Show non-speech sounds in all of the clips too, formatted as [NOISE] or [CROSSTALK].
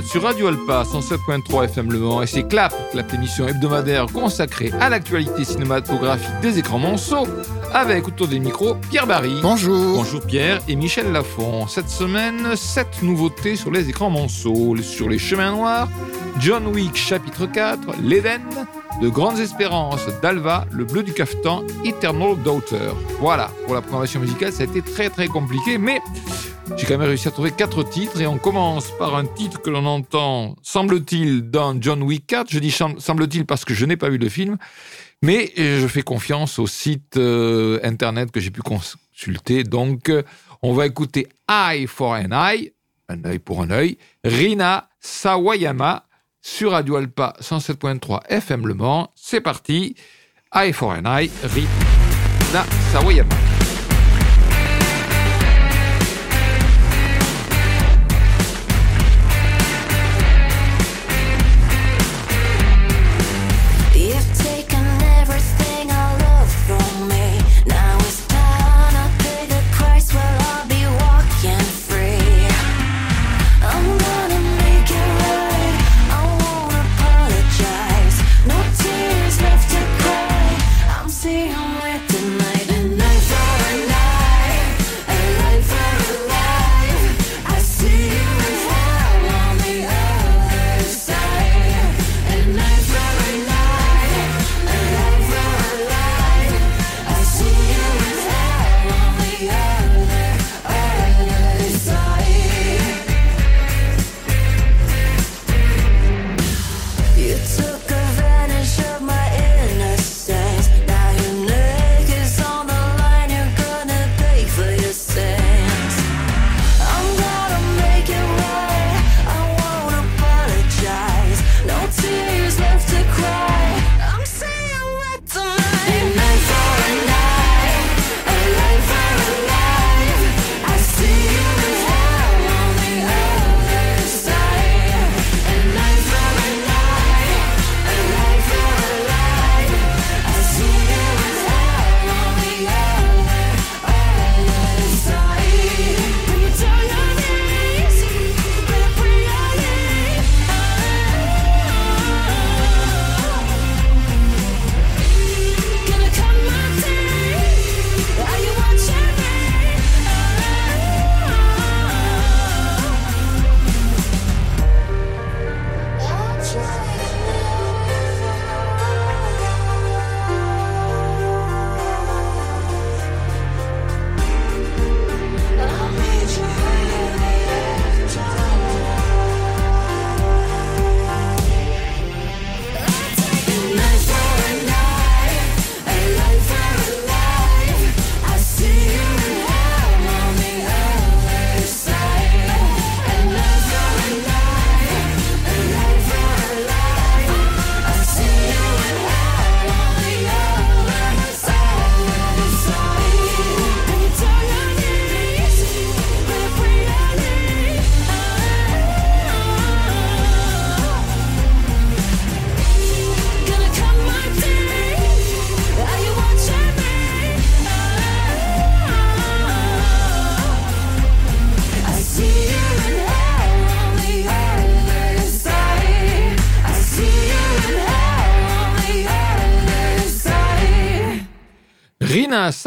Êtes sur Radio Alpa 107.3 FM Le Mans et c'est Clap, Clap l'émission hebdomadaire consacrée à l'actualité cinématographique des écrans monceaux avec autour des micros Pierre Barry. Bonjour. Bonjour Pierre et Michel Lafont. Cette semaine, sept nouveautés sur les écrans monceaux, sur les chemins noirs, John Wick chapitre 4, l'Eden, de Grandes Espérances d'Alva, Le Bleu du Caftan, Eternal Daughter. Voilà, pour la programmation musicale, ça a été très très compliqué, mais j'ai quand même réussi à trouver quatre titres et on commence par un titre que l'on entend, semble-t-il, dans John Wick 4. Je dis semble-t-il parce que je n'ai pas vu le film, mais je fais confiance au site euh, internet que j'ai pu consulter. Donc, euh, on va écouter Eye for an Eye, un œil pour un œil, Rina Sawayama sur Radio Alpa 107.3 FM Le Mans. C'est parti. Eye for an Eye, Rina Sawayama.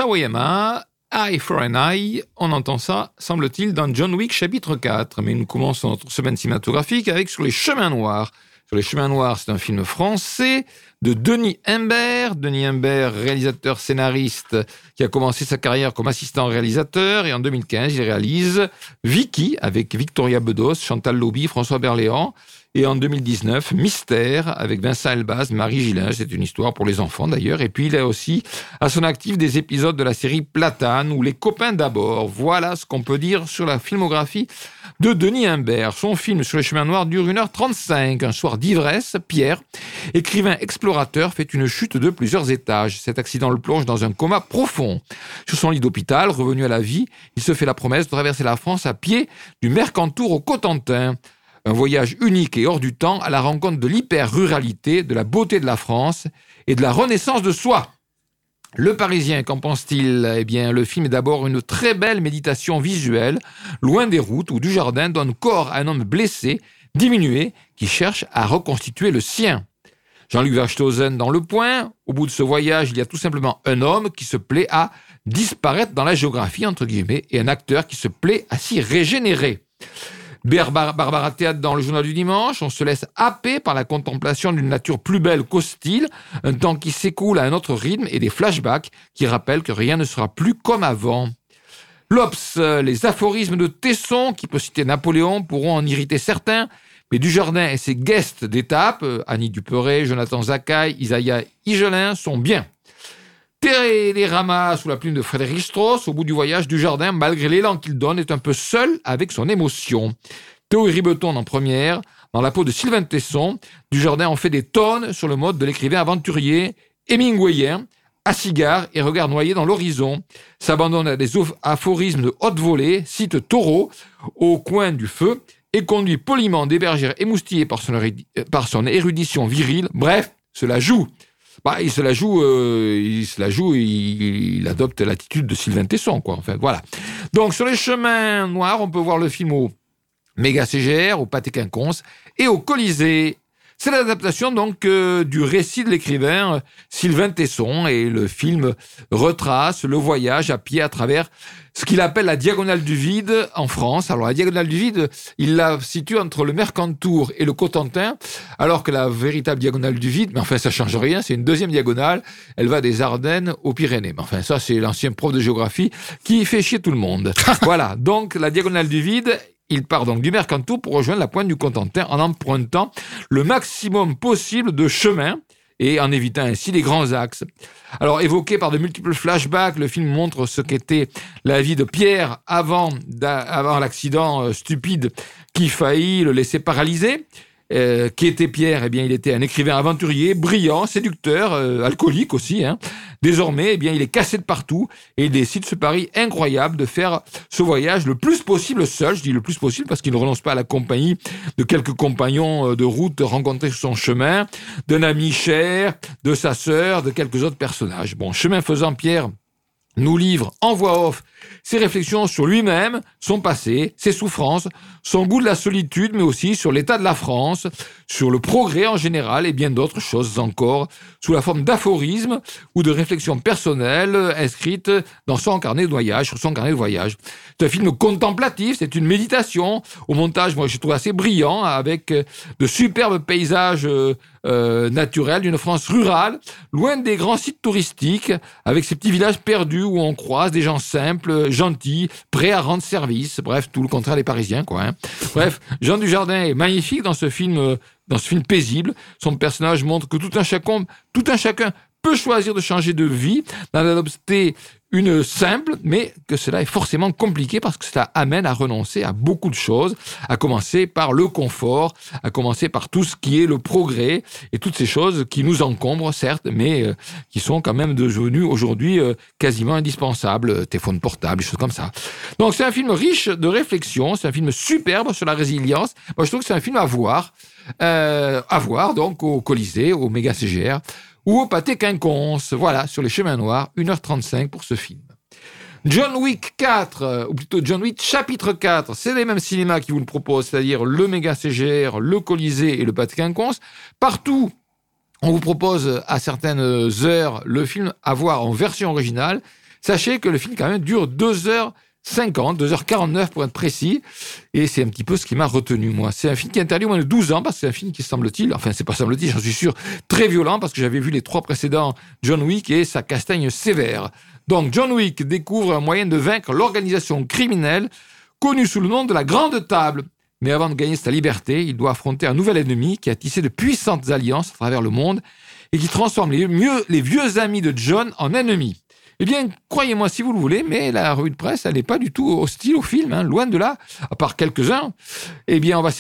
Sawayama, Eye for an Eye, on entend ça, semble-t-il, dans John Wick chapitre 4. Mais nous commençons notre semaine cinématographique avec Sur les chemins noirs. Sur les chemins noirs, c'est un film français de Denis Imbert. Denis Imbert, réalisateur scénariste, qui a commencé sa carrière comme assistant réalisateur. Et en 2015, il réalise Vicky avec Victoria Bedos, Chantal Lobby, François Berléand. Et en 2019, Mystère avec Vincent Elbaz, Marie Gillin. C'est une histoire pour les enfants d'ailleurs. Et puis il a aussi à son actif des épisodes de la série Platane ou Les copains d'abord. Voilà ce qu'on peut dire sur la filmographie de Denis Imbert. Son film sur les chemins noirs dure 1h35. Un soir d'ivresse, Pierre, écrivain explorateur, fait une chute de plusieurs étages. Cet accident le plonge dans un coma profond. Sur son lit d'hôpital, revenu à la vie, il se fait la promesse de traverser la France à pied du Mercantour au Cotentin. Un voyage unique et hors du temps à la rencontre de l'hyper-ruralité, de la beauté de la France et de la renaissance de soi. Le Parisien, qu'en pense-t-il? Eh bien, le film est d'abord une très belle méditation visuelle, loin des routes où Dujardin donne corps à un homme blessé, diminué, qui cherche à reconstituer le sien. Jean-Luc Verstosen dans Le Point, au bout de ce voyage, il y a tout simplement un homme qui se plaît à disparaître dans la géographie, entre guillemets, et un acteur qui se plaît à s'y régénérer. Barbara Théâtre dans le journal du dimanche, on se laisse happer par la contemplation d'une nature plus belle qu'hostile, un temps qui s'écoule à un autre rythme et des flashbacks qui rappellent que rien ne sera plus comme avant. L'Obs, les aphorismes de Tesson, qui peut citer Napoléon, pourront en irriter certains, mais Dujardin et ses guests d'étape, Annie Duperet, Jonathan Zakaï, Isaiah Igelin, sont bien. Ramas sous la plume de Frédéric Strauss, au bout du voyage du jardin, malgré l'élan qu'il donne, est un peu seul avec son émotion. Théo Ribeton en première, dans la peau de Sylvain Tesson, du jardin en fait des tonnes sur le mode de l'écrivain aventurier Hemingwayen, à cigare et regard noyé dans l'horizon, s'abandonne à des aphorismes de haute volée, cite Taureau au coin du feu et conduit poliment des bergères émoustillées par son érudition virile. Bref, cela joue. Bah, il se la joue, euh, il se la joue, il, adopte l'attitude de Sylvain Tesson, quoi. Enfin, voilà. Donc, sur les chemins noirs, on peut voir le film au Méga CGR, au Pâté Quinconce et au Colisée. C'est l'adaptation donc euh, du récit de l'écrivain euh, Sylvain Tesson et le film retrace le voyage à pied à travers ce qu'il appelle la diagonale du vide en France. Alors la diagonale du vide, il la situe entre le Mercantour et le Cotentin, alors que la véritable diagonale du vide, mais enfin ça change rien, c'est une deuxième diagonale, elle va des Ardennes aux Pyrénées. Mais enfin ça c'est l'ancien prof de géographie qui fait chier tout le monde. [LAUGHS] voilà, donc la diagonale du vide, il part donc du Mercantour pour rejoindre la pointe du Cotentin en empruntant le maximum possible de chemins et en évitant ainsi les grands axes. Alors évoqué par de multiples flashbacks, le film montre ce qu'était la vie de Pierre avant, avant l'accident euh, stupide qui faillit le laisser paralysé. Euh, qui était Pierre Eh bien, il était un écrivain aventurier, brillant, séducteur, euh, alcoolique aussi. Hein. Désormais, eh bien, il est cassé de partout et il décide ce pari incroyable de faire ce voyage le plus possible seul. Je dis le plus possible parce qu'il ne renonce pas à la compagnie de quelques compagnons euh, de route rencontrés sur son chemin, d'un ami cher, de sa sœur, de quelques autres personnages. Bon, chemin faisant, Pierre nous livre en voix off ses réflexions sur lui-même, son passé, ses souffrances, son goût de la solitude, mais aussi sur l'état de la France, sur le progrès en général et bien d'autres choses encore, sous la forme d'aphorismes ou de réflexions personnelles inscrites dans son carnet de voyage, sur son carnet de voyage. C'est un film contemplatif, c'est une méditation. Au montage, moi, je trouve assez brillant, avec de superbes paysages euh, euh, naturels d'une France rurale, loin des grands sites touristiques, avec ces petits villages perdus où on croise des gens simples, gentils, prêts à rendre service. Bref, tout le contraire des Parisiens, quoi. Hein. Bref, Jean Dujardin est magnifique dans ce film, euh, dans ce film paisible. Son personnage montre que tout un chacun, tout un chacun peut choisir de changer de vie, d'en adopter une simple, mais que cela est forcément compliqué parce que cela amène à renoncer à beaucoup de choses, à commencer par le confort, à commencer par tout ce qui est le progrès et toutes ces choses qui nous encombrent, certes, mais euh, qui sont quand même devenues aujourd'hui euh, quasiment indispensables, euh, téléphone portable, choses comme ça. Donc c'est un film riche de réflexion, c'est un film superbe sur la résilience. Moi je trouve que c'est un film à voir, à voir donc au Colisée, au Méga CGR ou au pâté quinconce. Voilà, sur les chemins noirs, 1h35 pour ce film. John Wick 4, euh, ou plutôt John Wick chapitre 4, c'est les mêmes cinémas qui vous le proposent, c'est-à-dire le méga CGR, le Colisée et le pâté quinconce. Partout, on vous propose à certaines heures le film à voir en version originale. Sachez que le film quand même dure 2 heures 50, 2h49 pour être précis. Et c'est un petit peu ce qui m'a retenu, moi. C'est un film qui est interdit au moins de 12 ans, parce que c'est un film qui semble-t-il, enfin, c'est pas semble-t-il, j'en suis sûr, très violent, parce que j'avais vu les trois précédents John Wick et sa castagne sévère. Donc, John Wick découvre un moyen de vaincre l'organisation criminelle connue sous le nom de la Grande Table. Mais avant de gagner sa liberté, il doit affronter un nouvel ennemi qui a tissé de puissantes alliances à travers le monde et qui transforme les, les vieux amis de John en ennemis. Eh bien, croyez-moi si vous le voulez, mais la revue de presse, elle n'est pas du tout hostile au film, hein, loin de là, à part quelques-uns. Eh bien, on va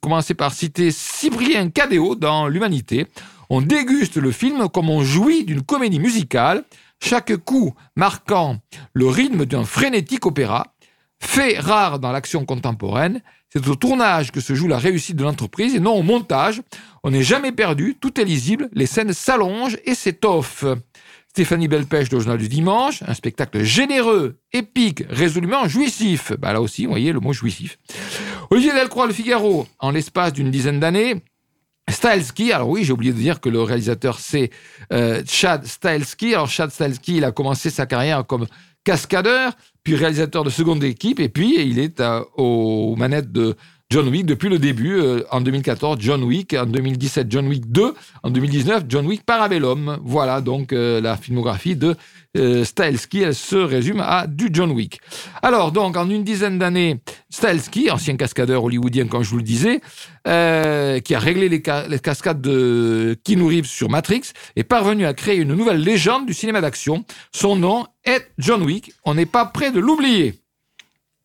commencer par citer Cyprien Cadéo dans L'Humanité. On déguste le film comme on jouit d'une comédie musicale, chaque coup marquant le rythme d'un frénétique opéra. Fait rare dans l'action contemporaine, c'est au tournage que se joue la réussite de l'entreprise et non au montage. On n'est jamais perdu, tout est lisible, les scènes s'allongent et s'étoffent. Stéphanie Belpêche de Journal du Dimanche, un spectacle généreux, épique, résolument jouissif. Bah là aussi, vous voyez le mot jouissif. Olivier Delcroix, Le Figaro, en l'espace d'une dizaine d'années, Stahelski, alors oui, j'ai oublié de dire que le réalisateur c'est euh, Chad Stahelski. Alors Chad Stahelski, il a commencé sa carrière comme cascadeur, puis réalisateur de seconde équipe, et puis il est aux manettes de John Wick depuis le début. Euh, en 2014, John Wick. En 2017, John Wick 2. En 2019, John Wick Parabellum. Voilà donc euh, la filmographie de euh. Elle se résume à du John Wick. Alors donc, en une dizaine d'années, Stahelski, ancien cascadeur hollywoodien comme je vous le disais, qui a réglé les, cascades de Keanu Reeves sur Matrix, est parvenu à créer une nouvelle légende du cinéma d'action. Son nom est John Wick. On n'est pas prêt de l'oublier.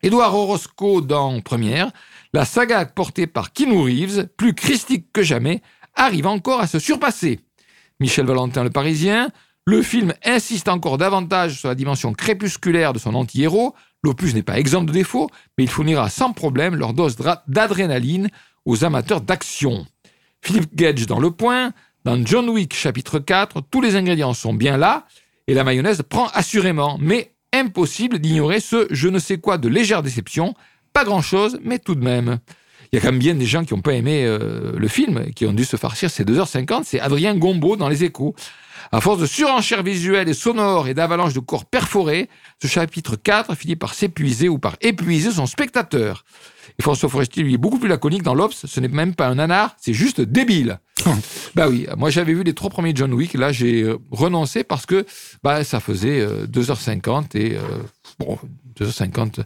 Édouard Orozco dans Première, la saga portée par Keanu Reeves, plus christique que jamais, arrive encore à se surpasser. Michel Valentin le Parisien, le film insiste encore davantage sur la dimension crépusculaire de son anti-héros. L'opus n'est pas exempt de défauts, mais il fournira sans problème leur dose d'adrénaline aux amateurs d'action. Philippe Gage dans Le Point, dans John Wick chapitre 4, tous les ingrédients sont bien là, et la mayonnaise prend assurément, mais impossible d'ignorer ce je ne sais quoi de légère déception pas grand-chose, mais tout de même. Il y a quand même bien des gens qui n'ont pas aimé euh, le film, qui ont dû se farcir ces 2h50. C'est Adrien Gombeau dans Les Échos. À force de surenchère visuelle et sonore et d'avalanche de corps perforés, ce chapitre 4 finit par s'épuiser ou par épuiser son spectateur. Et François Forestier, lui, est beaucoup plus laconique dans l'Obs. Ce n'est même pas un nanar, c'est juste débile. bah oui, moi j'avais vu les trois premiers John Wick. Là, j'ai euh, renoncé parce que bah, ça faisait 2h50 euh, et bon, 2h50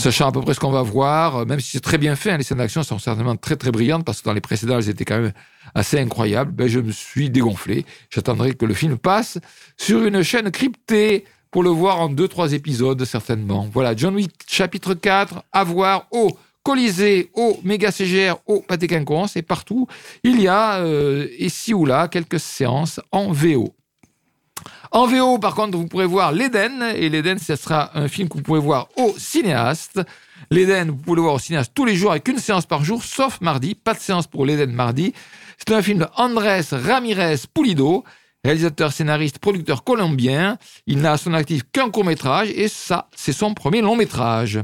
sachant à peu près ce qu'on va voir, euh, même si c'est très bien fait, hein, les scènes d'action sont certainement très très brillantes, parce que dans les précédents, elles étaient quand même assez incroyables, ben, je me suis dégonflé. J'attendrai que le film passe sur une chaîne cryptée pour le voir en deux, trois épisodes, certainement. Voilà, John Wick, chapitre 4, à voir au Colisée, au Méga CGR, au Pâté Quinconce, et partout, il y a, euh, ici ou là, quelques séances en VO. En VO, par contre, vous pourrez voir L'Éden. Et L'Éden, ce sera un film que vous pouvez voir au cinéaste. L'Éden, vous pouvez le voir au cinéaste tous les jours avec une séance par jour, sauf mardi. Pas de séance pour l'Éden mardi. C'est un film de Andrés Ramirez Pulido, réalisateur, scénariste, producteur colombien. Il n'a à son actif qu'un court métrage et ça, c'est son premier long métrage.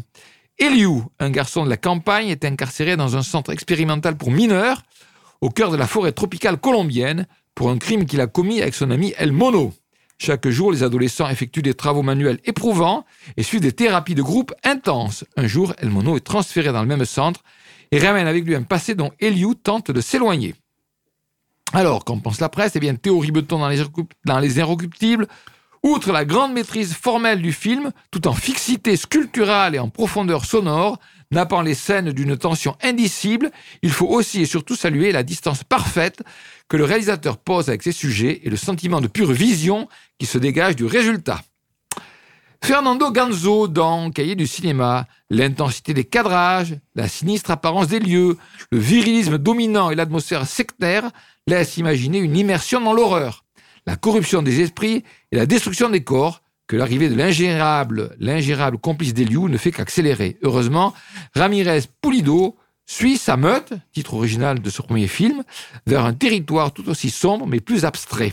Eliu, un garçon de la campagne, est incarcéré dans un centre expérimental pour mineurs au cœur de la forêt tropicale colombienne pour un crime qu'il a commis avec son ami El Mono. Chaque jour, les adolescents effectuent des travaux manuels éprouvants et suivent des thérapies de groupe intenses. Un jour, El Mono est transféré dans le même centre et ramène avec lui un passé dont Eliu tente de s'éloigner. Alors, qu'en pense la presse? Eh bien, théorie Beton dans les, dans les Inrecuptibles, outre la grande maîtrise formelle du film, tout en fixité sculpturale et en profondeur sonore, nappant les scènes d'une tension indicible, il faut aussi et surtout saluer la distance parfaite que le réalisateur pose avec ses sujets et le sentiment de pure vision qui se dégage du résultat. Fernando Ganzo dans Cahiers du cinéma, l'intensité des cadrages, la sinistre apparence des lieux, le virilisme dominant et l'atmosphère sectaire laissent imaginer une immersion dans l'horreur, la corruption des esprits et la destruction des corps que l'arrivée de l'ingérable, l'ingérable complice d'Eliou ne fait qu'accélérer. Heureusement, Ramirez Pulido suit sa meute, titre original de ce premier film, vers un territoire tout aussi sombre mais plus abstrait.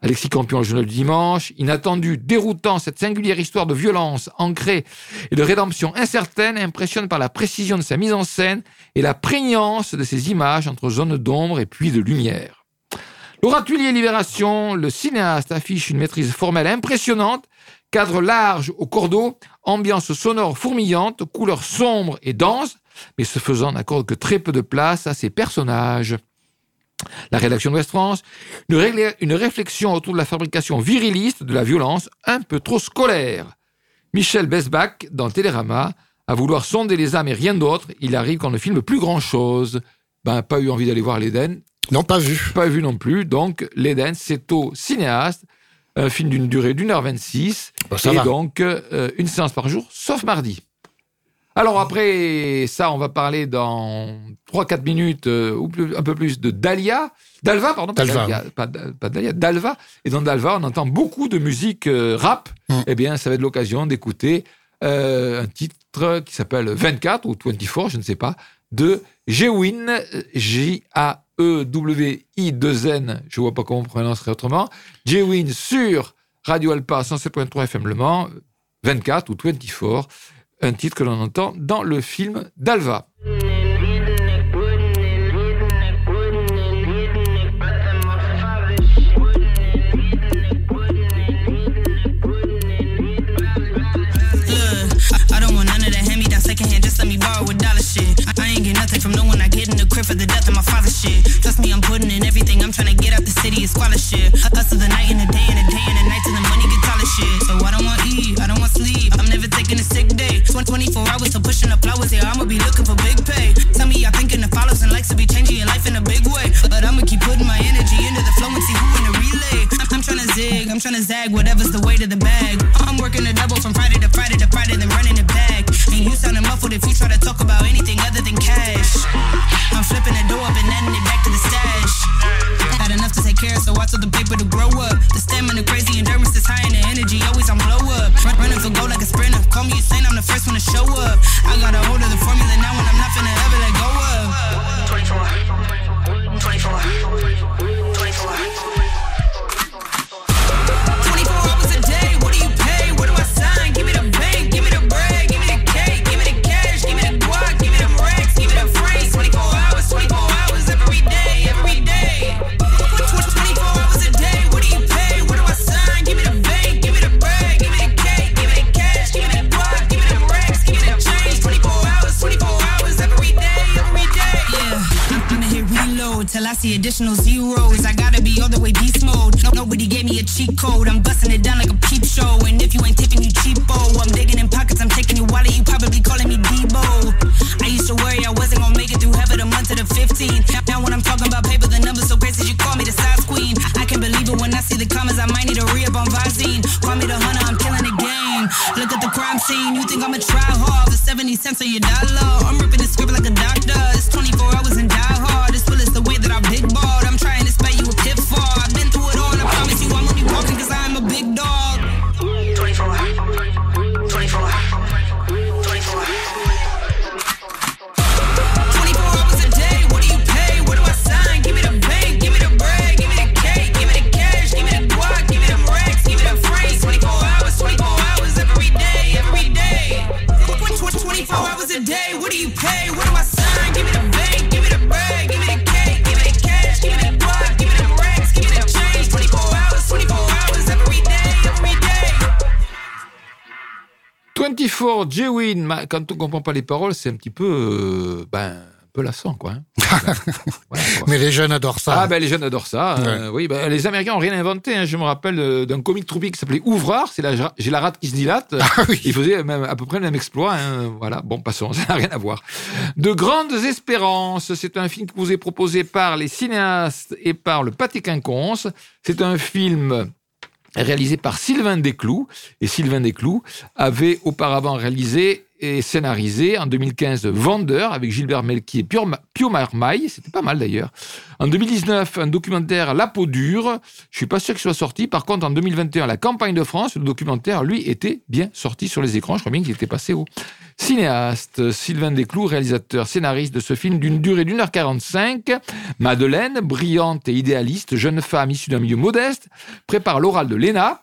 Alexis Campion, le journal du dimanche, inattendu, déroutant, cette singulière histoire de violence ancrée et de rédemption incertaine impressionne par la précision de sa mise en scène et la prégnance de ses images entre zones d'ombre et puits de lumière. Laura Libération, le cinéaste affiche une maîtrise formelle impressionnante, cadre large au cordeau, ambiance sonore fourmillante, couleurs sombres et denses, mais ce faisant n'accorde que très peu de place à ses personnages. La rédaction de West France, une, réflexion autour de la fabrication viriliste de la violence un peu trop scolaire. Michel Besbach, dans Télérama, à vouloir sonder les âmes et rien d'autre, il arrive qu'on ne filme plus grand-chose. Ben, pas eu envie d'aller voir l'Éden. Non, pas vu. Pas vu non plus. Donc, l'Éden, c'est au cinéaste, un film d'une durée d'une heure vingt-six, et donc euh, une séance par jour, sauf mardi. Alors après ça, on va parler dans 3-4 minutes euh, ou un peu plus de Dalia. Dalva, pardon. Dalva. Pas, Dalia, Dalva. Et dans Dalva, on entend beaucoup de musique euh, rap. Mm. Eh bien, ça va être l'occasion d'écouter un titre qui s'appelle 24 ou 24, je ne sais pas, de Jewin, J-A J-E-W-I-2-N, je vois pas comment on prononcerait autrement, J-Win sur Radio Alpa 107.3 FM Le Mans, 24 ou 24, un titre que l'on entend dans le film d'Alva. From no one. I get in the crib for the death of my father shit. Trust me, I'm putting in everything. I'm trying to get out the city, it's scholarship. Hustle the night and the day and the day and the night till the money get taller shit. So I don't want eat, I don't want sleep. I'm never taking a sick day. 24 hours to pushing the flowers, yeah, I'ma be looking for big pay. Tell me y'all thinking the follows and likes to be changing your life in a big way. But I'ma keep putting my energy into the flow and see who in the relay. I'm trying to zig, I'm trying to zag, whatever's the weight of the bag. I'm working the double from Friday to Friday to Friday, then running it back. And you sounding muffled if you try to 24, J-Win, quand on comprend pas les paroles, c'est un petit peu, euh, ben, peu lassant, quoi. Hein. [LAUGHS] voilà, quoi. Mais les jeunes adorent ça. Ah, ben les jeunes adorent ça. Ouais. oui, ben, les Américains n'ont rien inventé. Hein. Je me rappelle euh, d'un comique troupique qui s'appelait Ouvrard. C'est la, j'ai la rate qui se dilate. Ah, oui. Il faisait même, à peu près le même exploit. Hein. Voilà, bon, passons, [LAUGHS] ça n'a rien à voir. De grandes espérances. C'est un film qui vous est proposé par les cinéastes et par le Pâté Quinconce. C'est un film réalisé par Sylvain Desclous. Et Sylvain Desclous avait auparavant réalisé et scénarisé en 2015 Vendeur avec Gilbert Melki et Pio Marmaille, c'était pas mal d'ailleurs. En 2019, un documentaire La peau dure, je suis pas sûr qu'il soit sorti. Par contre, en 2021, La campagne de France, le documentaire, lui, était bien sorti sur les écrans. Je crois bien qu'il était passé au cinéaste. Sylvain Desclous, réalisateur, scénariste de ce film d'une durée d'une heure 45. Madeleine, brillante et idéaliste, jeune femme issue d'un milieu modeste, prépare l'oral de l'ENA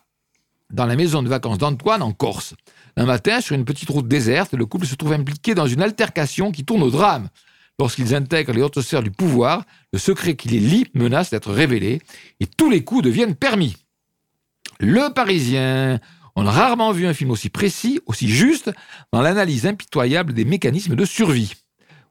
dans la maison de vacances d'Antoine en Corse. Un matin, sur une petite route déserte, le couple se trouve impliqué dans une altercation qui tourne au drame. Lorsqu'ils intègrent les hautes sphères du pouvoir, le secret qui les lie menace d'être révélé et tous les coups deviennent permis. Le Parisien. On a rarement vu un film aussi précis, aussi juste, dans l'analyse impitoyable des mécanismes de survie.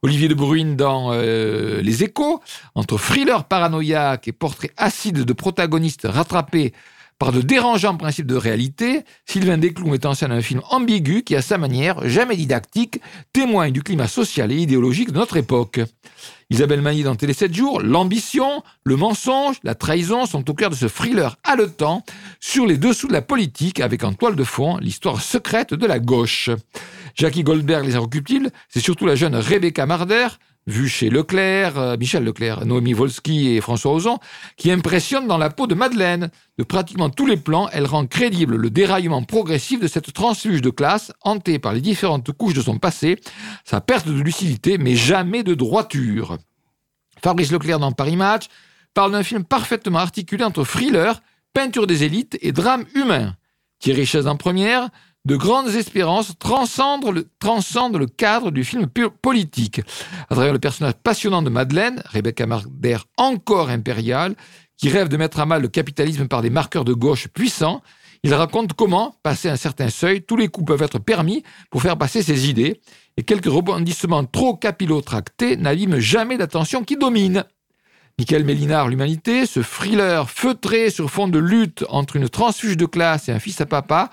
Olivier de Bruyne dans euh, Les Échos, entre thriller paranoïaque et portrait acide de protagonistes rattrapés par de dérangeants principes de réalité, Sylvain Desclous met en scène un film ambigu qui, à sa manière, jamais didactique, témoigne du climat social et idéologique de notre époque. Isabelle Magny dans Télé 7 jours, l'ambition, le mensonge, la trahison sont au cœur de ce thriller haletant sur les dessous de la politique avec en toile de fond l'histoire secrète de la gauche. Jackie Goldberg les recule c'est surtout la jeune Rebecca Marder, vu chez Leclerc, euh, Michel Leclerc, Noémie Volsky et François Ozon, qui impressionne dans la peau de Madeleine. De pratiquement tous les plans, elle rend crédible le déraillement progressif de cette transfuge de classe, hantée par les différentes couches de son passé, sa perte de lucidité, mais jamais de droiture. Fabrice Leclerc dans Paris Match parle d'un film parfaitement articulé entre thriller, peinture des élites et drame humain. Thierry Chaise en première, de grandes espérances transcendent le, cadre du film politique. À travers le personnage passionnant de Madeleine, Rebecca Marder encore impériale, qui rêve de mettre à mal le capitalisme par des marqueurs de gauche puissants, il raconte comment, passé un certain seuil, tous les coups peuvent être permis pour faire passer ses idées, et quelques rebondissements trop capillotractés n'abîment jamais l'attention qui domine. Michael Mélinard, L'Humanité, ce thriller feutré sur fond de lutte entre une transfuge de classe et un fils à papa,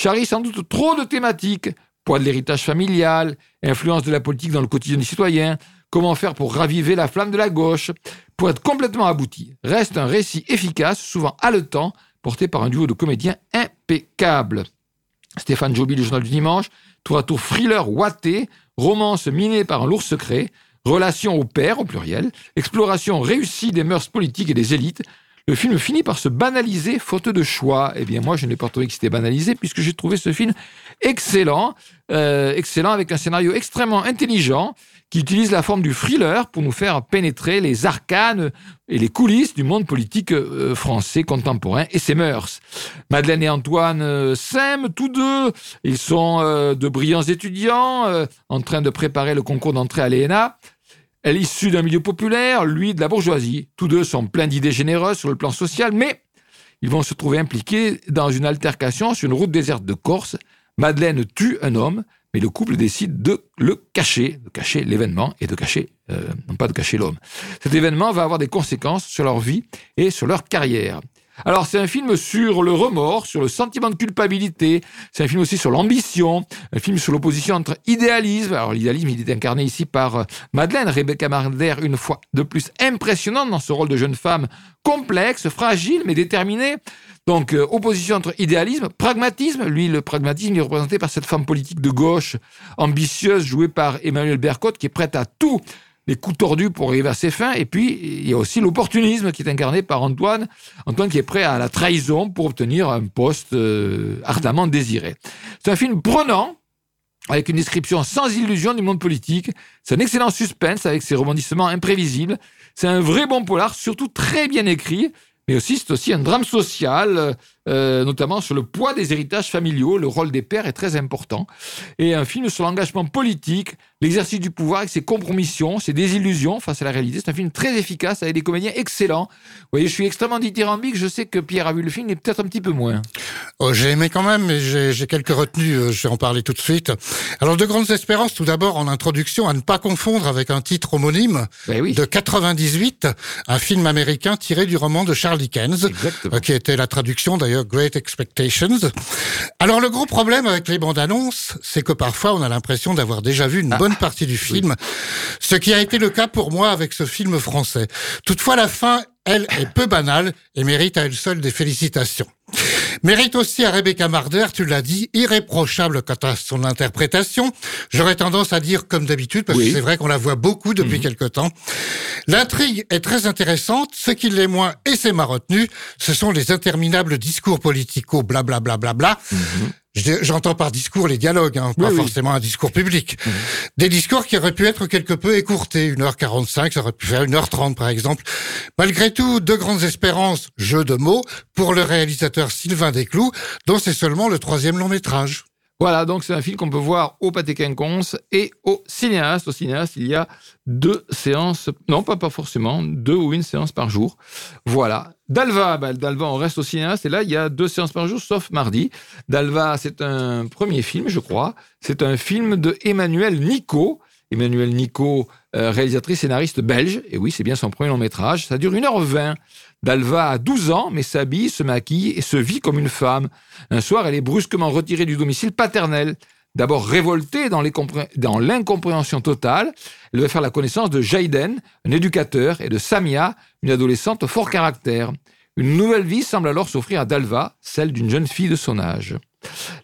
charrie sans doute trop de thématiques, poids de l'héritage familial, influence de la politique dans le quotidien des citoyens, comment faire pour raviver la flamme de la gauche, pour être complètement abouti. Reste un récit efficace, souvent haletant, porté par un duo de comédiens impeccables. Stéphane Joby, le journal du dimanche, tour à tour thriller ouaté, romance minée par un lourd secret, relation au père au pluriel, exploration réussie des mœurs politiques et des élites, le film finit par se banaliser faute de choix. Eh bien, moi, je n'ai pas trouvé que c'était banalisé puisque j'ai trouvé ce film excellent, euh, excellent avec un scénario extrêmement intelligent qui utilise la forme du thriller pour nous faire pénétrer les arcanes et les coulisses du monde politique euh, français contemporain et ses mœurs. Madeleine et Antoine euh, s'aiment tous deux. Ils sont de brillants étudiants en train de préparer le concours d'entrée à l'ENA. Elle est issue d'un milieu populaire, lui de la bourgeoisie. Tous deux sont pleins d'idées généreuses sur le plan social, mais ils vont se trouver impliqués dans une altercation sur une route déserte de Corse. Madeleine tue un homme, mais le couple décide de le cacher, de cacher l'événement et de cacher, euh, non pas de cacher l'homme. Cet événement va avoir des conséquences sur leur vie et sur leur carrière. Alors c'est un film sur le remords, sur le sentiment de culpabilité, c'est un film aussi sur l'ambition, un film sur l'opposition entre idéalisme. Alors l'idéalisme, il est incarné ici par euh, Madeleine, Rebecca Marder, une fois de plus impressionnante dans ce rôle de jeune femme complexe, fragile, mais déterminée. Donc, euh, opposition entre idéalisme, pragmatisme. Lui, le pragmatisme, est représenté par cette femme politique de gauche, ambitieuse, jouée par Emmanuel Bercotte, qui est prête à tout les coups tordus pour arriver à ses fins. Et puis, il y a aussi l'opportunisme qui est incarné par Antoine. Antoine qui est prêt à la trahison pour obtenir un poste euh, ardemment désiré. C'est un film prenant, avec une description sans illusion du monde politique. C'est un excellent suspense avec ses rebondissements imprévisibles. C'est un vrai bon polar, surtout très bien écrit. Mais aussi, c'est aussi un drame social euh, notamment sur le poids des héritages familiaux. Le rôle des pères est très important. Et un film sur l'engagement politique, l'exercice du pouvoir avec ses compromissions, ses désillusions face à la réalité. C'est un film très efficace avec des comédiens excellents. Vous voyez, je suis extrêmement dithyrambique. Je sais que Pierre a vu le film, mais peut-être un petit peu moins. Oh, j'ai aimé quand même, mais j'ai quelques retenues. Euh, je vais en parler tout de suite. Alors, De Grandes Espérances, tout d'abord, en introduction, à ne pas confondre avec un titre homonyme ben oui. de 98, un film américain tiré du roman de Charles Dickens, Exactement. Euh, qui était la traduction d'ailleurs Great Expectations. Alors le gros problème avec les bandes annonces, c'est que parfois on a l'impression d'avoir déjà vu une ah. bonne partie du film, ce qui a été le cas pour moi avec ce film français. Toutefois la fin, elle, est peu banale et mérite à elle seule des félicitations. Mérite aussi à Rebecca Marder, tu l'as dit, irréprochable quant à son interprétation. J'aurais tendance à dire comme d'habitude, parce que c'est vrai qu'on la voit beaucoup depuis mhm. quelque temps. L'intrigue est très intéressante. Ce qui l'est moins, et c'est ma retenue, ce sont les interminables discours politico blablabla. Bla, bla, bla. J'entends par discours les dialogues, hein, pas forcément un discours public. Mhm. Des discours qui auraient pu être quelque peu écourtés, 1h45, ça aurait pu faire 1h30 par exemple. Malgré tout, de grandes espérances, jeu de mots, pour le réalisateur Sylvain Desclous, dont c'est seulement le troisième long métrage. Voilà, donc c'est un film qu'on peut voir au Pâté Quinconce et au cinéaste. Au cinéaste, il y a deux séances, non pas, pas forcément, deux ou une séance par jour. Voilà. Dalva, bah, Dalva, on reste au cinéaste et là, il y a deux séances par jour, sauf mardi. Dalva, c'est un premier film, je crois. C'est un film de Emmanuel Nico. Emmanuel Nico, euh, réalisatrice scénariste belge. Et oui, c'est bien son premier long métrage. Ça dure 1h20. Dalva a 12 ans, mais s'habille, se maquille et se vit comme une femme. Un soir, elle est brusquement retirée du domicile paternel. D'abord révoltée dans l'incompréhension totale, elle va faire la connaissance de Jaiden, un éducateur, et de Samia, une adolescente fort caractère. Une nouvelle vie semble alors s'offrir à Dalva, celle d'une jeune fille de son âge.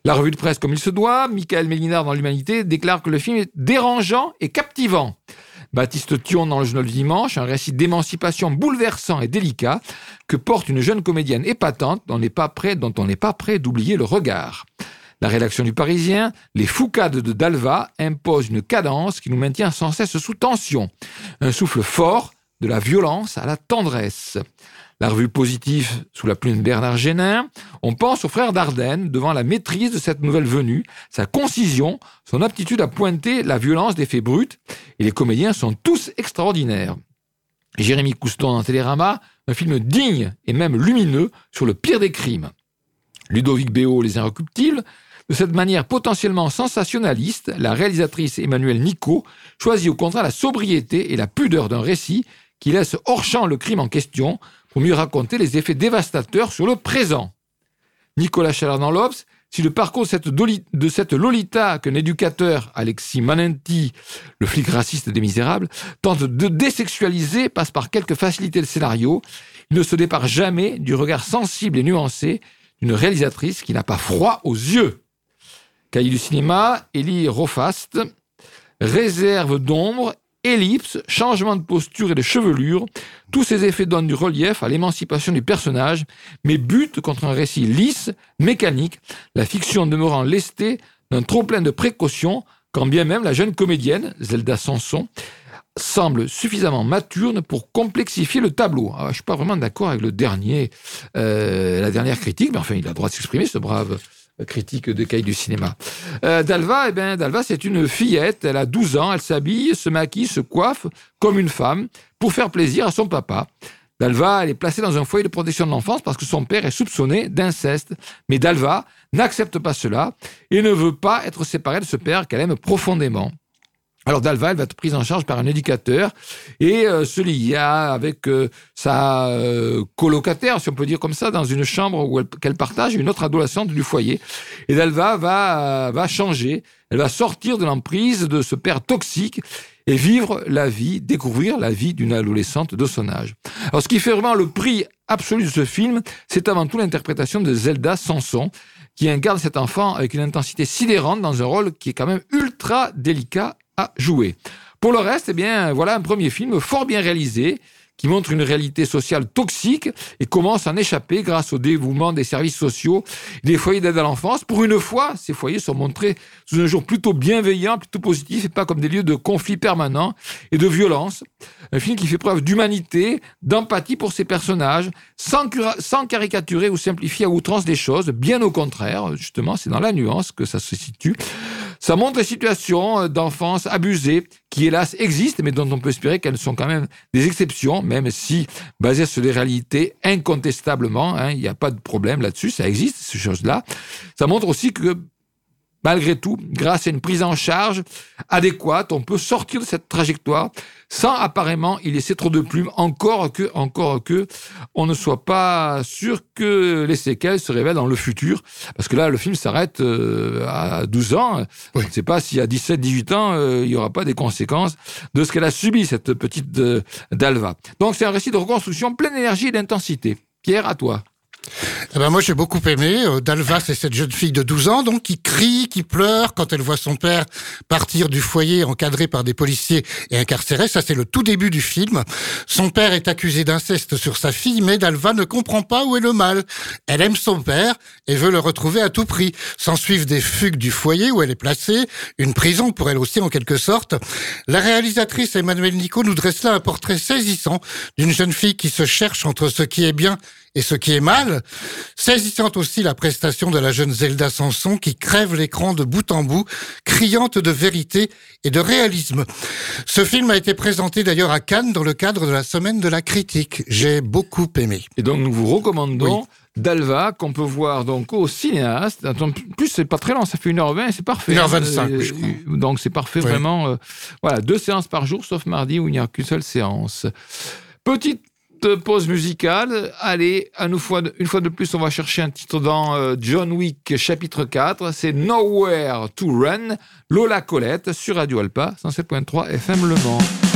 La revue de presse comme il se doit, Michael Mélinard dans l'Humanité déclare que le film est dérangeant et captivant. Baptiste Thion dans le journal du dimanche, un récit d'émancipation bouleversant et délicat que porte une jeune comédienne épatante dont on n'est pas prêt, d'oublier le regard. La rédaction du Parisien, les foucades de Dalva imposent une cadence qui nous maintient sans cesse sous tension. Un souffle fort, de la violence à la tendresse. La revue positive sous la plume de Bernard Génin, on pense au frère Dardenne devant la maîtrise de cette nouvelle venue, sa concision, son aptitude à pointer la violence des faits bruts, et les comédiens sont tous extraordinaires. Jérémy Couston dans Télérama, un film digne et même lumineux sur le pire des crimes. Ludovic Béot, Les Inrecuptibles, de cette manière potentiellement sensationnaliste, la réalisatrice Emmanuelle Nico choisit au contraire la sobriété et la pudeur d'un récit qui laisse hors champ le crime en question pour mieux raconter les effets dévastateurs sur le présent. Nicolas Chalard dans l'Obs, si le parcours de cette, de cette Lolita qu'un éducateur, Alexis Manenti, le flic raciste des Misérables, tente de désexualiser passe par quelques facilités de scénario, il ne se départ jamais du regard sensible et nuancé d'une réalisatrice qui n'a pas froid aux yeux. Cahier du cinéma, Elie Rofast, réserve d'ombre, ellipse, changement de posture et de chevelure, tous ces effets donnent du relief à l'émancipation du personnage, mais butent contre un récit lisse, mécanique, la fiction demeurant lestée d'un trop plein de précautions, quand bien même la jeune comédienne, Zelda Sanson, semble suffisamment mature pour complexifier le tableau. Je je suis pas vraiment d'accord avec le dernier, euh, la dernière critique, mais enfin, il a le droit de s'exprimer, ce brave critique de cahier du cinéma. Euh, Dalva, eh ben, Dalva, c'est une fillette, elle a 12 ans, elle s'habille, se maquille, se coiffe comme une femme pour faire plaisir à son papa. Dalva, elle est placée dans un foyer de protection de l'enfance parce que son père est soupçonné d'inceste. Mais Dalva n'accepte pas cela et ne veut pas être séparée de ce père qu'elle aime profondément. Alors Dalva, elle va être prise en charge par un éducateur et euh, se lia avec euh, sa euh, colocataire, si on peut dire comme ça, dans une chambre qu'elle partage, une autre adolescente du foyer. Et Dalva va, va changer, elle va sortir de l'emprise de ce père toxique et vivre la vie, découvrir la vie d'une adolescente de son âge. Alors ce qui fait vraiment le prix absolu de ce film, c'est avant tout l'interprétation de Zelda Sanson, qui incarne cet enfant avec une intensité sidérante dans un rôle qui est quand même ultra délicat à jouer. Pour le reste, eh bien, voilà un premier film fort bien réalisé qui montre une réalité sociale toxique et commence à en échapper grâce au dévouement des services sociaux et des foyers d'aide à l'enfance. Pour une fois, ces foyers sont montrés sous un jour plutôt bienveillant, plutôt positif et pas comme des lieux de conflit permanent et de violence. Un film qui fait preuve d'humanité, d'empathie pour ses personnages, sans, sans caricaturer ou simplifier à outrance des choses, bien au contraire, justement, c'est dans la nuance que ça se situe. Ça montre les situations euh, d'enfance abusées qui, hélas, existent, mais dont on peut espérer qu'elles sont quand même des exceptions, même si, basées sur des réalités, incontestablement, hein, il n'y a pas de problème là-dessus, ça existe, ces choses-là. Ça montre aussi que malgré tout, grâce à une prise en charge adéquate, on peut sortir de cette trajectoire sans apparemment y laisser trop de plumes, encore que, encore que, on ne soit pas sûr que les séquelles se révèlent dans le futur. Parce que là, le film s'arrête euh, à 12 ans. On ne sait pas si à 17, 18 ans, euh, il n'y aura pas des conséquences de ce qu'elle a subi, cette petite euh, Dalva. Donc c'est un récit de reconstruction plein d'énergie et d'intensité. Pierre, à toi. Eh ben moi j'ai beaucoup aimé. Euh, Dalva c'est cette jeune fille de 12 ans donc qui crie, qui pleure quand elle voit son père partir du foyer encadré par des policiers et incarcéré. Ça c'est le tout début du film. Son père est accusé d'inceste sur sa fille mais Dalva ne comprend pas où est le mal. Elle aime son père et veut le retrouver à tout prix. S'en suivent des fugues du foyer où elle est placée, une prison pour elle aussi en quelque sorte. La réalisatrice Emmanuelle Nico nous dresse là un portrait saisissant d'une jeune fille qui se cherche entre ce qui est bien et ce qui est mal. Saisissante aussi la prestation de la jeune Zelda Sanson qui crève l'écran de bout en bout, criante de vérité et de réalisme. Ce film a été présenté d'ailleurs à Cannes dans le cadre de la semaine de la critique. J'ai beaucoup aimé. Et donc nous vous recommandons Dalva qu'on peut voir donc au cinéaste. En plus, c'est pas très long, ça fait 1h20, c'est parfait. 1h25, euh, je crois. Donc c'est parfait, vraiment. Euh, voilà, deux séances par jour, sauf mardi où il n'y a qu'une seule séance. Petite pause musicale. Allez, une fois, de, une fois de plus, on va chercher un titre dans euh, John Wick chapitre 4. C'est Nowhere to Run, Lola Colette sur Radio Alpa, 107.3 FM Le Mans.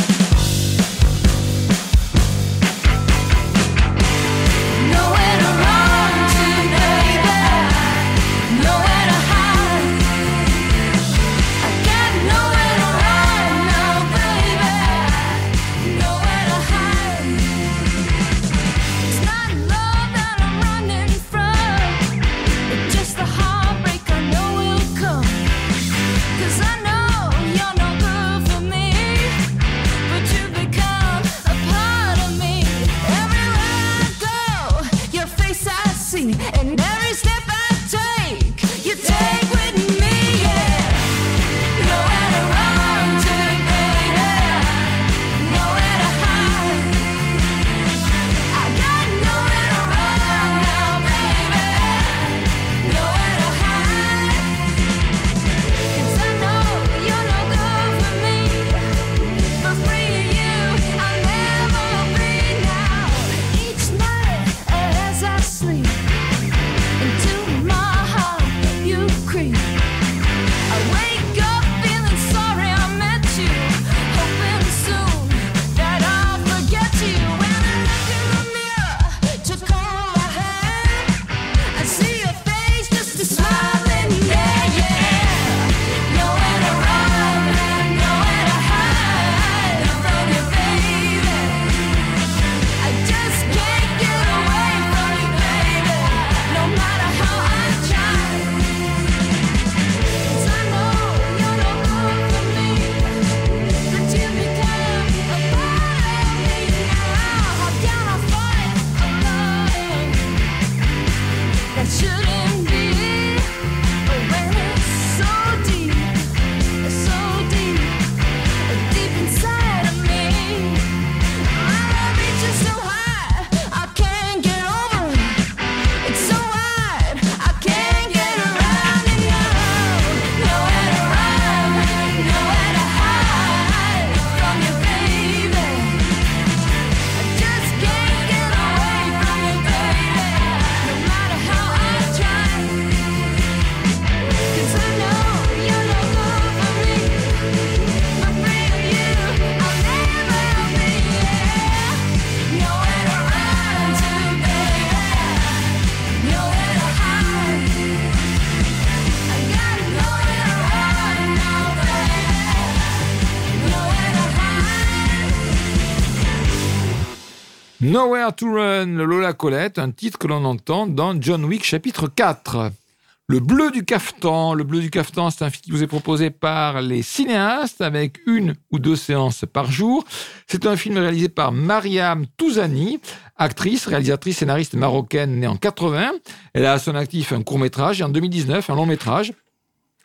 Nowhere to Run, Lola Colette, un titre que l'on entend dans John Wick chapitre 4. Le bleu du cafetan. Le bleu du cafetan, c'est un film qui vous est proposé par les cinéastes avec une ou deux séances par jour. C'est un film réalisé par Mariam Touzani, actrice, réalisatrice, scénariste marocaine née en 80. Elle a à son actif un court métrage et en 2019 un long métrage,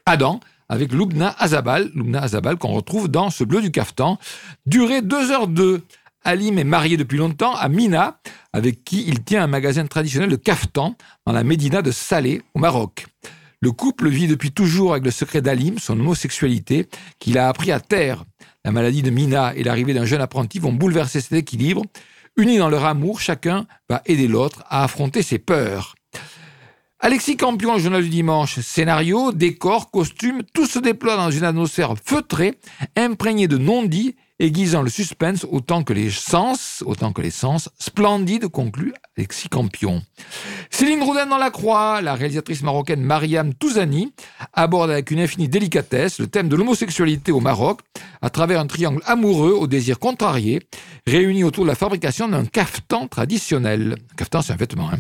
Adam, avec Lubna Azabal, Lubna Azabal qu'on retrouve dans ce bleu du cafetan, durée 2h02. Alim est marié depuis longtemps à Mina, avec qui il tient un magasin traditionnel de caftan dans la médina de Salé, au Maroc. Le couple vit depuis toujours avec le secret d'Alim, son homosexualité, qu'il a appris à terre. La maladie de Mina et l'arrivée d'un jeune apprenti vont bouleverser cet équilibre. Unis dans leur amour, chacun va aider l'autre à affronter ses peurs. Alexis Campion, journal du dimanche, scénario, décor, costume, tout se déploie dans une atmosphère feutrée, imprégnée de non-dits aiguisant le suspense autant que les sens, autant que les sens, splendide, conclut Alexis Campion. Céline Roudin dans la croix, la réalisatrice marocaine Mariam Touzani aborde avec une infinie délicatesse le thème de l'homosexualité au Maroc à travers un triangle amoureux au désir contrarié, réuni autour de la fabrication d'un caftan traditionnel. Caftan, c'est un vêtement. Hein.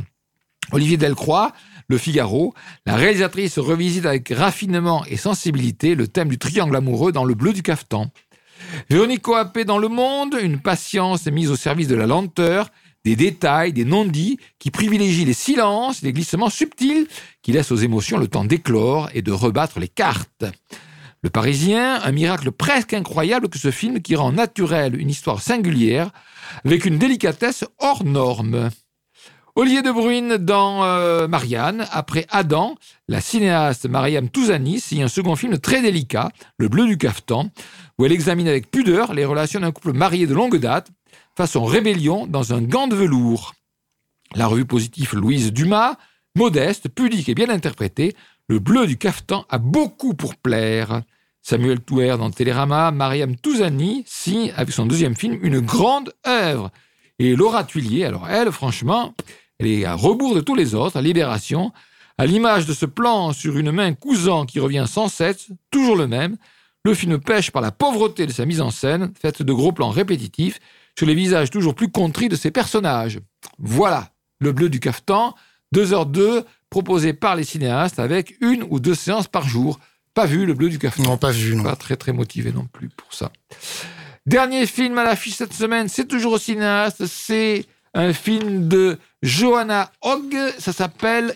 Olivier Delcroix, Le Figaro, la réalisatrice revisite avec raffinement et sensibilité le thème du triangle amoureux dans le bleu du caftan. Véronique Coapé dans Le Monde, une patience mise au service de la lenteur, des détails, des non-dits, qui privilégient les silences, les glissements subtils, qui laissent aux émotions le temps d'éclore et de rebattre les cartes. Le Parisien, un miracle presque incroyable que ce film qui rend naturel une histoire singulière, avec une délicatesse hors norme. Olivier de Bruyne dans euh, Marianne. Après Adam, la cinéaste Mariam Touzani signe un second film très délicat, Le Bleu du Caftan, où elle examine avec pudeur les relations d'un couple marié de longue date, façon rébellion dans un gant de velours. La revue positive Louise Dumas, modeste, pudique et bien interprétée, Le Bleu du Caftan a beaucoup pour plaire. Samuel Touer dans Télérama, Mariam Touzani signe avec son deuxième film une grande œuvre. Et Laura Tuillier, alors elle, franchement, elle est à rebours de tous les autres, à Libération, à l'image de ce plan sur une main cousant qui revient sans cesse, toujours le même. Le film pêche par la pauvreté de sa mise en scène, faite de gros plans répétitifs, sur les visages toujours plus contris de ses personnages. Voilà, le bleu du cafetan, 2h02, proposé par les cinéastes avec une ou deux séances par jour. Pas vu le bleu du cafetan. Non, pas vu, non. Pas très très motivé non plus pour ça. Dernier film à l'affiche cette semaine, c'est toujours au cinéaste, c'est un film de Johanna Hogg, ça s'appelle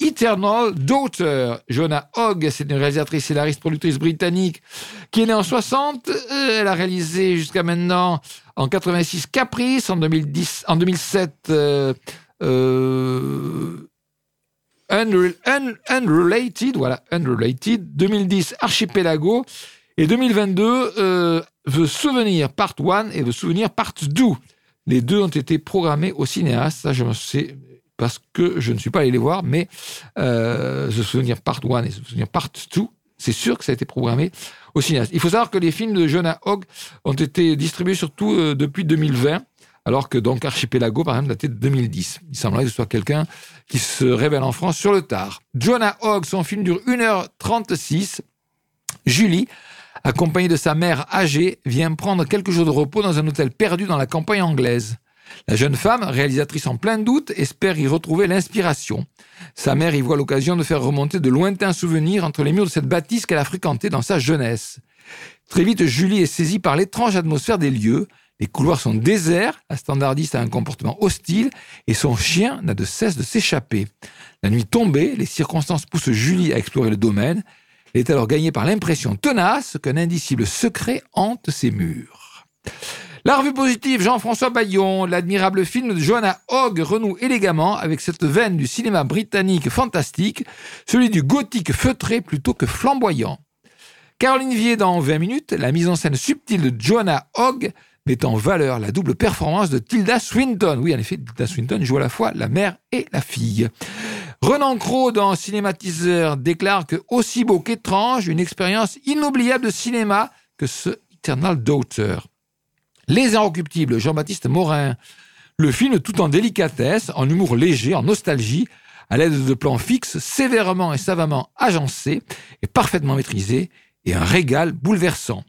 Eternal Daughter. Johanna Hogg, c'est une réalisatrice, scénariste, productrice britannique qui est née en 60. Euh, elle a réalisé jusqu'à maintenant en 86 Caprice, en 2010, en 2007 euh, euh, Unrelated, voilà, Unrelated, 2010 Archipelago et 2022 euh, The Souvenir Part 1 et The Souvenir Part 2. Les deux ont été programmés au cinéaste. Ça, je sais parce que je ne suis pas allé les voir, mais euh, The Souvenir Part 1 et The Souvenir Part 2, c'est sûr que ça a été programmé au cinéaste. Il faut savoir que les films de Jonah Hogg ont été distribués surtout euh, depuis 2020, alors que donc Archipelago, par exemple, datait de 2010. Il semblerait que ce soit quelqu'un qui se révèle en France sur le tard. Jonah Hogg, son film dure 1h36. Julie, accompagnée de sa mère âgée, vient prendre quelques jours de repos dans un hôtel perdu dans la campagne anglaise. La jeune femme, réalisatrice en plein doute, espère y retrouver l'inspiration. Sa mère y voit l'occasion de faire remonter de lointains souvenirs entre les murs de cette bâtisse qu'elle a fréquentée dans sa jeunesse. Très vite, Julie est saisie par l'étrange atmosphère des lieux. Les couloirs sont déserts, la standardiste a un comportement hostile et son chien n'a de cesse de s'échapper. La nuit tombée, les circonstances poussent Julie à explorer le domaine. Elle est alors gagnée par l'impression tenace qu'un indicible secret hante ses murs. La revue positive, Jean-François Bayon, l'admirable film de Joanna Hogg renoue élégamment avec cette veine du cinéma britannique fantastique, celui du gothique feutré plutôt que flamboyant. Caroline Vier dans 20 minutes, la mise en scène subtile de Joanna Hogg met en valeur la double performance de Tilda Swinton. Oui, en effet, Tilda Swinton joue à la fois la mère et la fille. Renan Cros dans Cinématiseur déclare que aussi beau qu'étrange, une expérience inoubliable de cinéma que ce Eternal Daughter. Les Inrecuptibles, Jean-Baptiste Morin. Le film tout en délicatesse, en humour léger, en nostalgie, à l'aide de plans fixes, sévèrement et savamment agencés et parfaitement maîtrisés, et un régal bouleversant.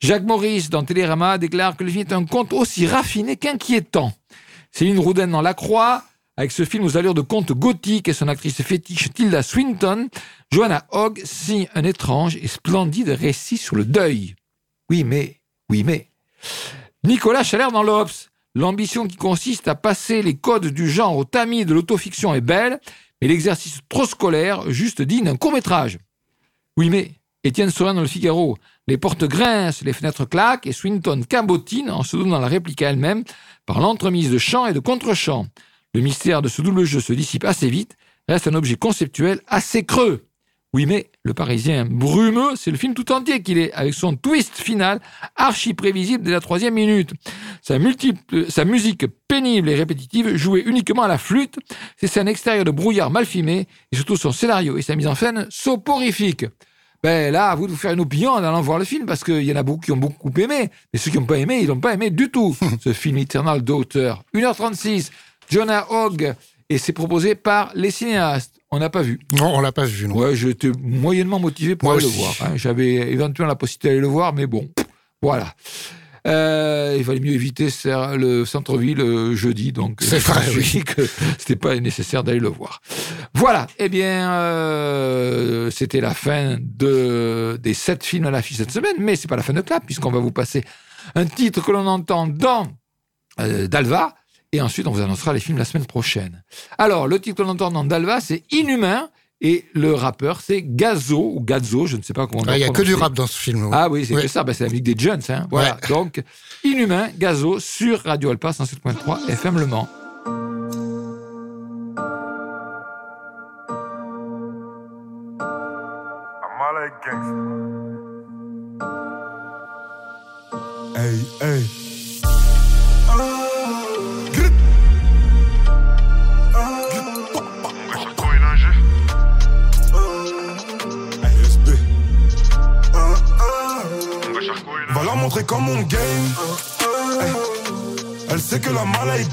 Jacques Maurice, dans Télérama, déclare que le film est un conte aussi raffiné qu'inquiétant. Céline Rouden dans La Croix, avec ce film aux allures de conte gothique et son actrice fétiche Tilda Swinton, Joanna Hogg signe un étrange et splendide récit sur le deuil. Oui, mais, oui, mais. Nicolas Chalère dans l'Obs. L'ambition qui consiste à passer les codes du genre au tamis de l'autofiction est belle, mais l'exercice trop scolaire juste digne d'un court-métrage. Oui, mais Étienne Sorin dans le Figaro. Les portes grincent, les fenêtres claquent et Swinton cabotine en se donnant la réplique à elle-même par l'entremise de chant et de contre-chant. Le mystère de ce double jeu se dissipe assez vite, reste un objet conceptuel assez creux. Oui, mais le Parisien brumeux, c'est le film tout entier qu'il est, avec son twist final archi prévisible dès la troisième minute. Sa, multiple, sa musique pénible et répétitive, jouée uniquement à la flûte, ses scènes extérieures de brouillard mal filmées, et surtout son scénario et sa mise en scène soporifiques. Ben là, à vous de vous faire une opinion en allant voir le film, parce qu'il y en a beaucoup qui ont beaucoup aimé, mais ceux qui n'ont pas aimé, ils n'ont pas aimé du tout. [LAUGHS] Ce film éternel d'auteur. 1h36, Jonah Hogg, et c'est proposé par les cinéastes. On n'a pas vu. Non, on l'a pas vu. Non. Ouais, j'étais moyennement motivé pour aller le voir. Hein. J'avais éventuellement la possibilité d'aller le voir, mais bon, voilà. Euh, il valait mieux éviter le centre-ville euh, jeudi, donc c'est vrai oui. que c'était pas nécessaire d'aller le voir. Voilà. Eh bien, euh, c'était la fin de des sept films à l'affiche cette semaine, mais c'est pas la fin de clap puisqu'on va vous passer un titre que l'on entend dans Dalva et ensuite, on vous annoncera les films la semaine prochaine. Alors, le titre qu'on entend dans Dalva, c'est Inhumain. Et le rappeur, c'est Gazo, ou Gazo, je ne sais pas comment on ah, Il n'y a que du rap dans ce film. Ah oui, c'est que ça, bah, c'est la musique des Jones. Hein. Voilà, donc Inhumain, Gazo, sur Radio Alpa 107.3 FM Le Mans. Hey, hey. Comme on game. Elle sait que la mala est.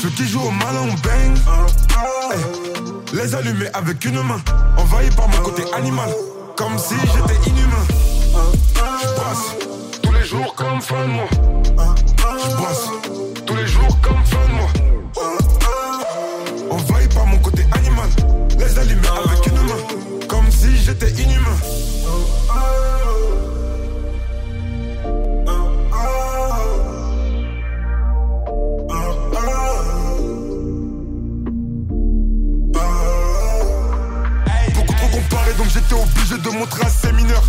Ceux qui jouent au mal on bang. Les allumer avec une main. Envahi par mon côté animal. Comme si j'étais inhumain. Je tous les jours comme fin de mois. Je tous de montrer un séminaire.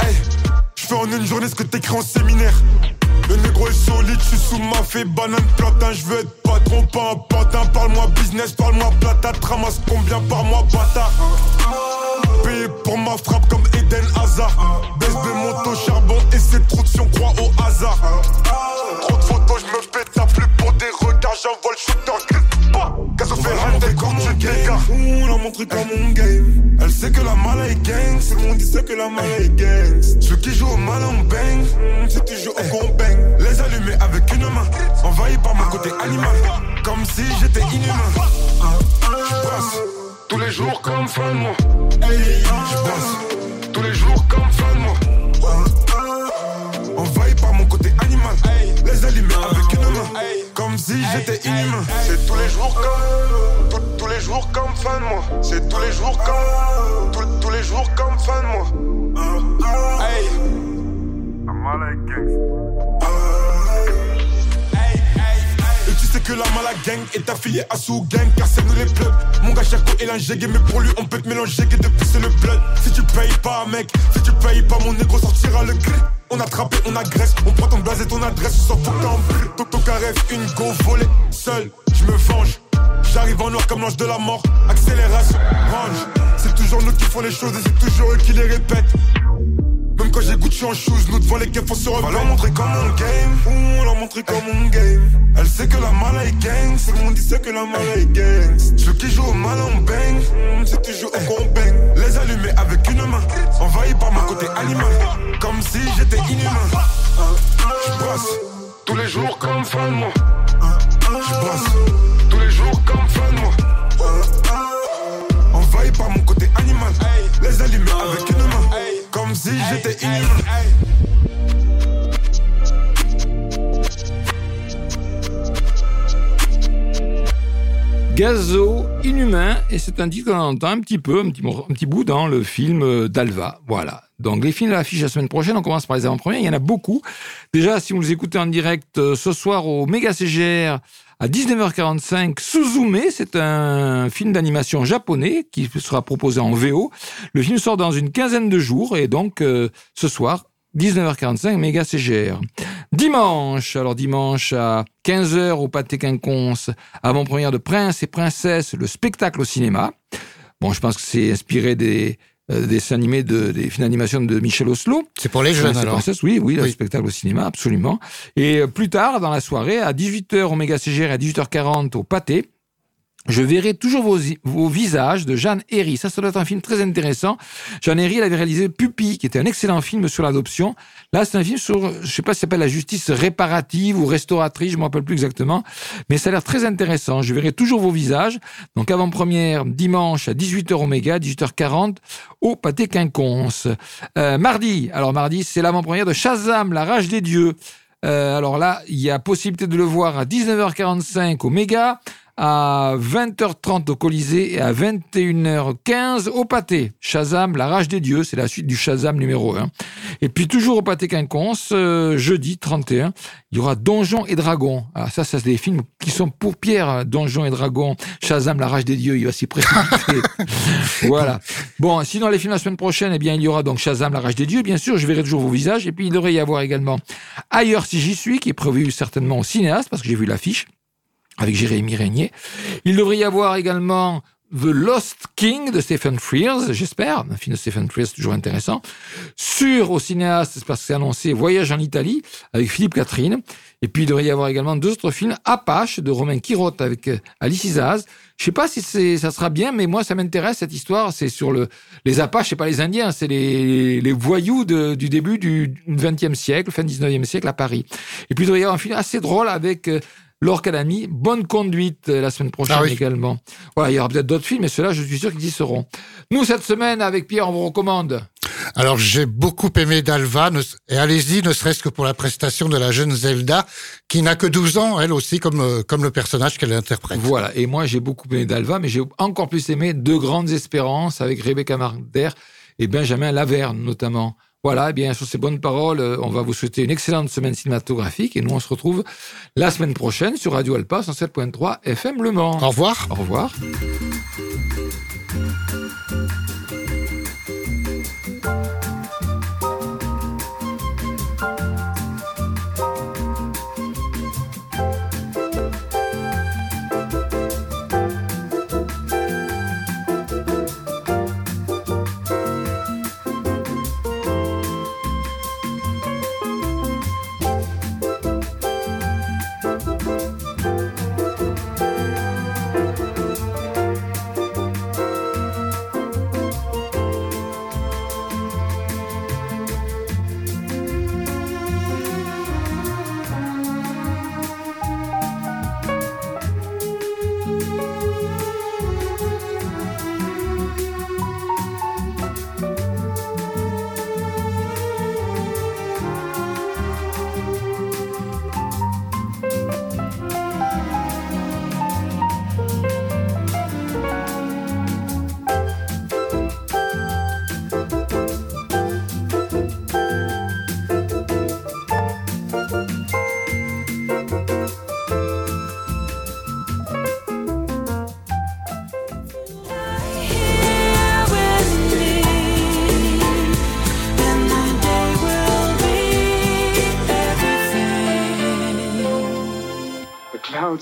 Hey, je fais en une journée ce que t'écris en séminaire. Le négro est solide, je suis sous ma fée, banane platin, je veux être patron, pas un patin. Parle-moi business, parle-moi plata, ramasse combien par mois, bâtard? Payé pour ma frappe comme Eden Hazard. BSB moto charbon et c'est trop de si on croit au hasard. On l'a montré comme mon game. Elle sait que la mala est gang. Tout le monde dit que la mala est gang. Ceux qui jouent au mal on bang. C'est toujours au qu'on bang. Les allumer avec une main. Envahi par mon côté animal. Comme si j'étais inhumain. Je passe tous les jours comme fin de. Je passe tous les jours comme fin de. Côté animal. Les allumer avec une main. Comme si j'étais inhumain. C'est tous les jours comme. Tous, les jours comme fin de mois. C'est tous les jours comme. Tous, les jours comme fin de tu sais que la mala gang est affiliée à sous gang car c'est nous les plugs. Mon gars Chaco est l'ingégué mais pour lui on peut te mélanger que depuis c'est le blood. Si tu payes pas mec, si tu payes pas mon négro sortira le gré. On attrape et on agresse, on prend ton blaze et ton adresse, on s'en fout en Ton carré, une go volée, seul, je me venge. J'arrive en noir comme l'ange de la mort, accélération, range. C'est toujours nous qui font les choses et c'est toujours eux qui les répètent. Quand j'ai Gucci en shoes, nous devant les games, faut se remettre. On leur montrer comme on game, on leur montrer comme on game. Elle sait que la mala est gang, tout le monde dit que la mala est gang. Ceux qui jouent au mal on bang, c'est toujours eux qu'on bang. Les allumer avec une main, envahi par mon côté animal. Comme si j'étais inhumain. Je bosse tous les jours comme fin de mois. Je bosse tous les jours comme fin de mois. Envahi par mon côté animal. Les allumer avec une main. Gazo Inhumain, et c'est un titre qu'on entend un petit peu, un petit, un petit bout dans le film euh, d'Alva. Voilà. Donc les films à l'affiche la semaine prochaine, on commence par les avant-premières, il y en a beaucoup. Déjà, si vous les écoutez en direct euh, ce soir au Méga CGR à 19h45, Suzume, c'est un film d'animation japonais qui sera proposé en VO. Le film sort dans une quinzaine de jours et donc euh, ce soir, 19h45, méga CGR. Dimanche, alors dimanche à 15h au Pâté Quinconce, avant-première de Prince et Princesse, le spectacle au cinéma. Bon, je pense que c'est inspiré des euh, dessins animés, de, des films d'animation de Michel Oslo. C'est pour les jeunes alors Princesse, oui, oui, le spectacle au cinéma, absolument. Et euh, plus tard, dans la soirée, à 18h au méga CGR et à 18h40 au Pâté, je verrai toujours vos, vos, visages de Jeanne Herry. Ça, ça doit être un film très intéressant. Jeanne Herry, elle avait réalisé Pupille, qui était un excellent film sur l'adoption. Là, c'est un film sur, je sais pas si ça s'appelle la justice réparative ou restauratrice, je me rappelle plus exactement, mais ça a l'air très intéressant. Je verrai toujours vos visages. Donc, avant-première, dimanche à 18h au Méga, 18h40 au Pâté Quinconce. Euh, mardi, alors mardi, c'est l'avant-première de Shazam, la rage des dieux. Euh, alors là, il y a possibilité de le voir à 19h45 au Méga, à 20h30 au Colisée et à 21h15 au Pâté. Shazam, la rage des dieux, c'est la suite du Shazam numéro 1. Et puis toujours au Pâté Quinconce, euh, jeudi 31, il y aura Donjons et Dragons. Alors ça, ça c'est des films qui sont pour Pierre, hein. Donjons et Dragons, Shazam, la rage des dieux, il va s'y précipiter. [LAUGHS] voilà. Bon, sinon les films la semaine prochaine, eh bien il y aura donc Shazam, la rage des dieux, bien sûr, je verrai toujours vos visages. Et puis il devrait y avoir également Ailleurs si j'y suis, qui est prévu certainement au cinéaste, parce que j'ai vu l'affiche avec Jérémy Régnier. Il devrait y avoir également The Lost King de Stephen Frears, j'espère, un film de Stephen Frears toujours intéressant. Sur au cinéaste, parce que c'est annoncé, Voyage en Italie avec Philippe Catherine. Et puis il devrait y avoir également deux autres films, Apache de Romain Quirotte avec euh, Alice Isaz. Je sais pas si ça sera bien, mais moi ça m'intéresse cette histoire. C'est sur le les Apaches, c'est pas les Indiens, c'est les, les voyous de, du début du XXe siècle, fin XIXe siècle à Paris. Et puis il devrait y avoir un film assez drôle avec euh, l'Orcadami, bonne conduite euh, la semaine prochaine ah également. Voilà, il y aura peut-être d'autres films, mais ceux-là, je suis sûr qu'ils y seront. Nous, cette semaine, avec Pierre, on vous recommande. Alors, j'ai beaucoup aimé Dalva, et allez-y, ne serait-ce que pour la prestation de la jeune Zelda, qui n'a que 12 ans, elle aussi, comme, euh, comme le personnage qu'elle interprète. Voilà, et moi, j'ai beaucoup aimé Dalva, mais j'ai encore plus aimé Deux Grandes Espérances avec Rebecca Marder et Benjamin Laverne, notamment. Voilà, eh bien, sur ces bonnes paroles, euh, on va vous souhaiter une excellente semaine cinématographique et nous, on se retrouve la semaine prochaine sur Radio Alpa 107.3 FM Le Mans. Au revoir. Au revoir.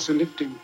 what's lifting.